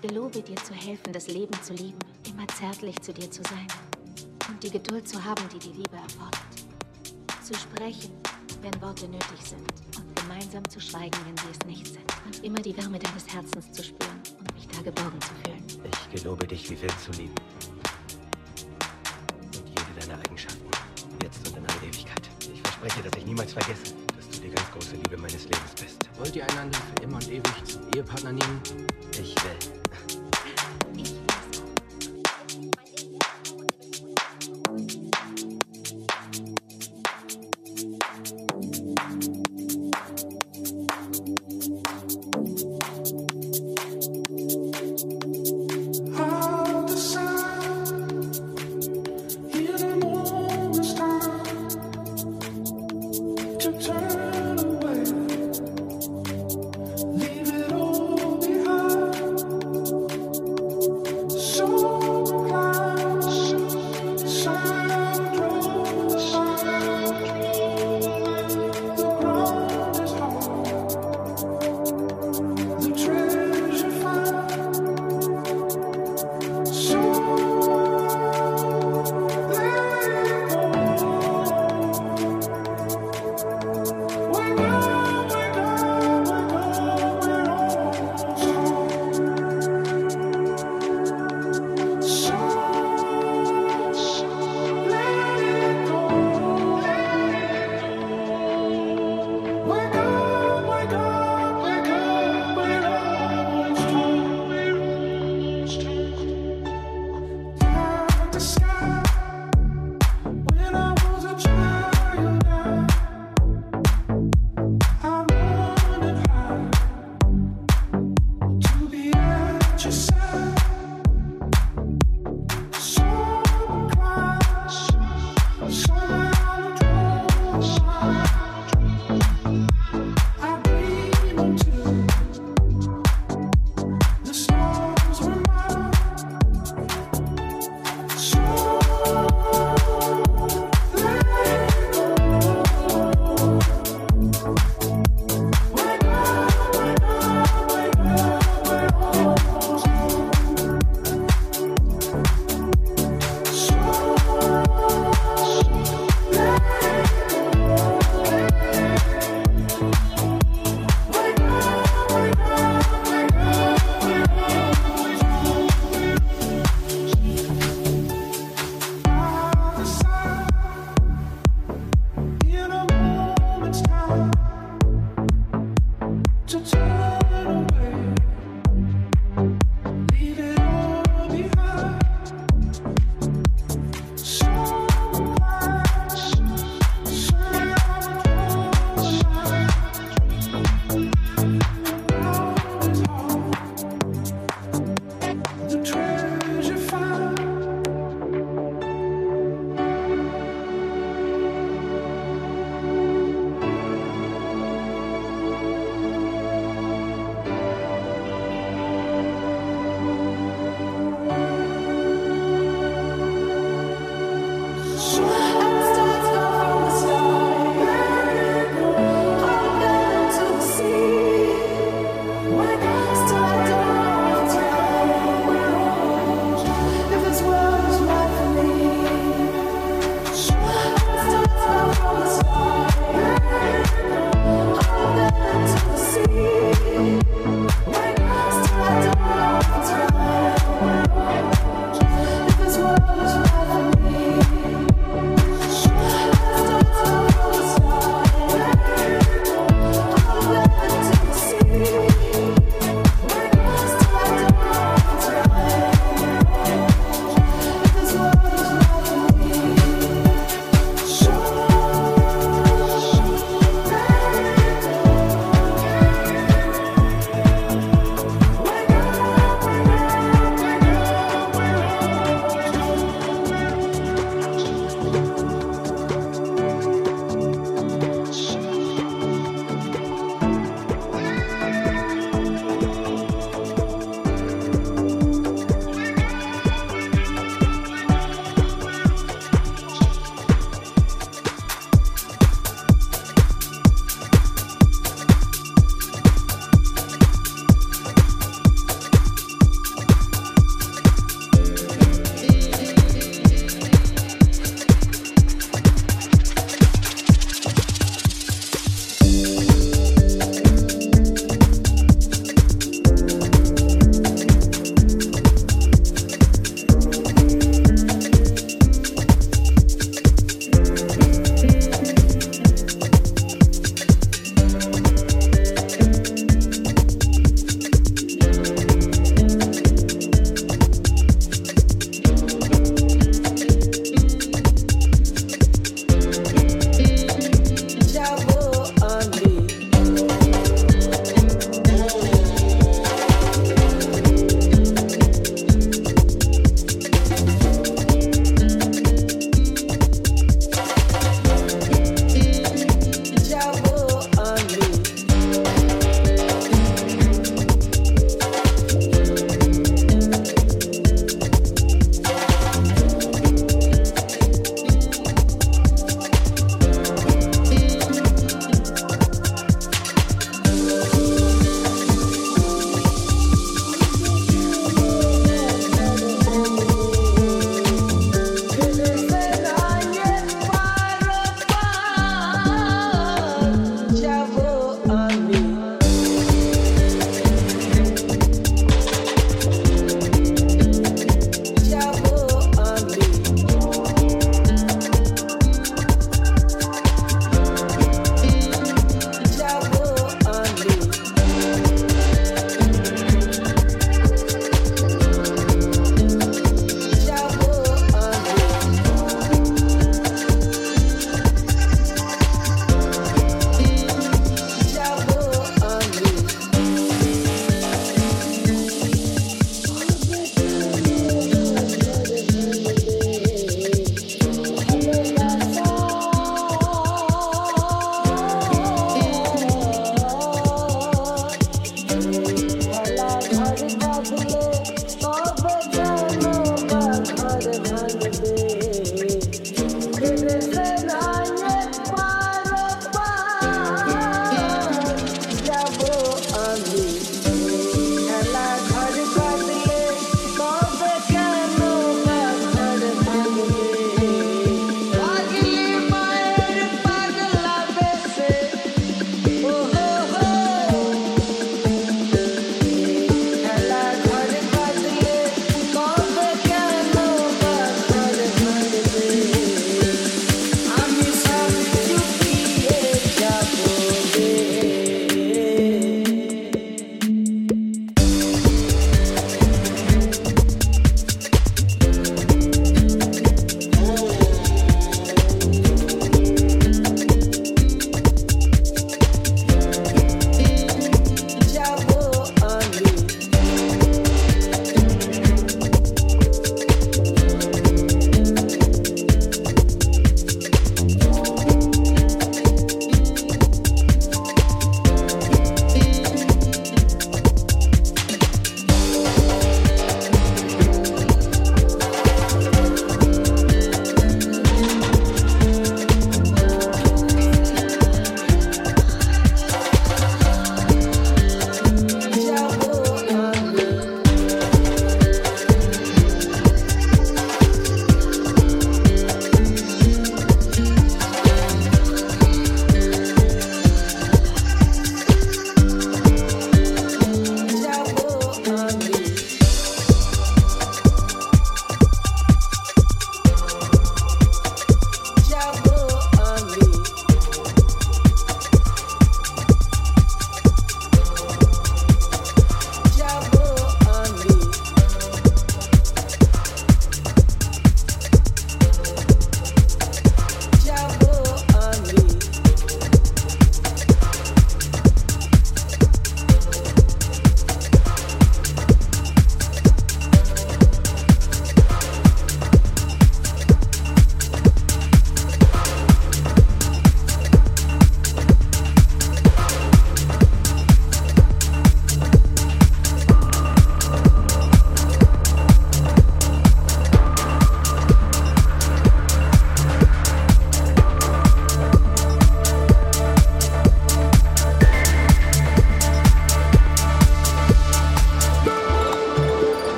gelobe dir zu helfen, das Leben zu lieben, immer zärtlich zu dir zu sein und die Geduld zu haben, die die Liebe erfordert. Zu sprechen, wenn Worte nötig sind und gemeinsam zu schweigen, wenn sie es nicht sind. Und immer die Wärme deines Herzens zu spüren und mich da geborgen zu fühlen. Ich gelobe dich wie wild zu lieben. Und jede deiner Eigenschaften, jetzt und in aller Ewigkeit. Ich verspreche, dass ich niemals vergesse, dass du die ganz große Liebe meines Lebens bist. Wollt ihr einander für immer und ewig zum Ehepartner nehmen? Ich will.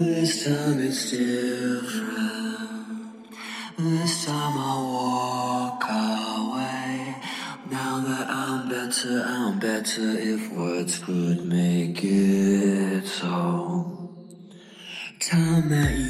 This time it's different. This time I walk away. Now that I'm better, I'm better if words could make it so. Time that you